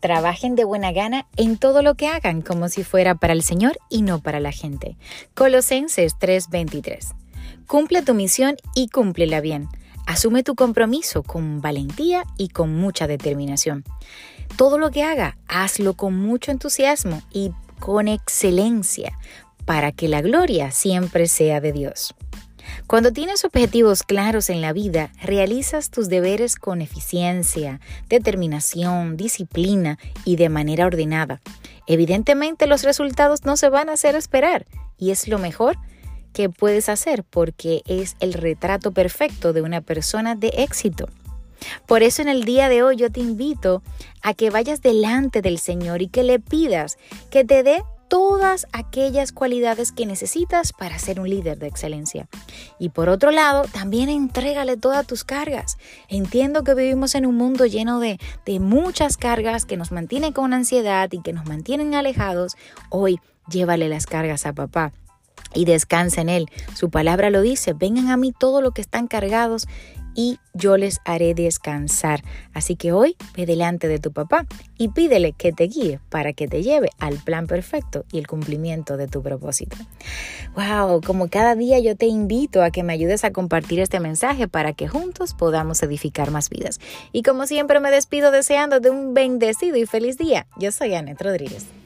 Trabajen de buena gana en todo lo que hagan, como si fuera para el Señor y no para la gente. Colosenses 3:23. Cumple tu misión y cúmplela bien. Asume tu compromiso con valentía y con mucha determinación. Todo lo que haga, hazlo con mucho entusiasmo y con excelencia, para que la gloria siempre sea de Dios. Cuando tienes objetivos claros en la vida, realizas tus deberes con eficiencia, determinación, disciplina y de manera ordenada. Evidentemente los resultados no se van a hacer esperar y es lo mejor que puedes hacer porque es el retrato perfecto de una persona de éxito. Por eso en el día de hoy yo te invito a que vayas delante del Señor y que le pidas que te dé todas aquellas cualidades que necesitas para ser un líder de excelencia. Y por otro lado, también entrégale todas tus cargas. Entiendo que vivimos en un mundo lleno de, de muchas cargas que nos mantienen con ansiedad y que nos mantienen alejados. Hoy llévale las cargas a papá y descansa en Él. Su palabra lo dice, vengan a mí todos los que están cargados y yo les haré descansar. Así que hoy ve delante de tu papá y pídele que te guíe para que te lleve al plan perfecto y el cumplimiento de tu propósito. Wow, como cada día yo te invito a que me ayudes a compartir este mensaje para que juntos podamos edificar más vidas. Y como siempre me despido deseándote un bendecido y feliz día. Yo soy Anet Rodríguez.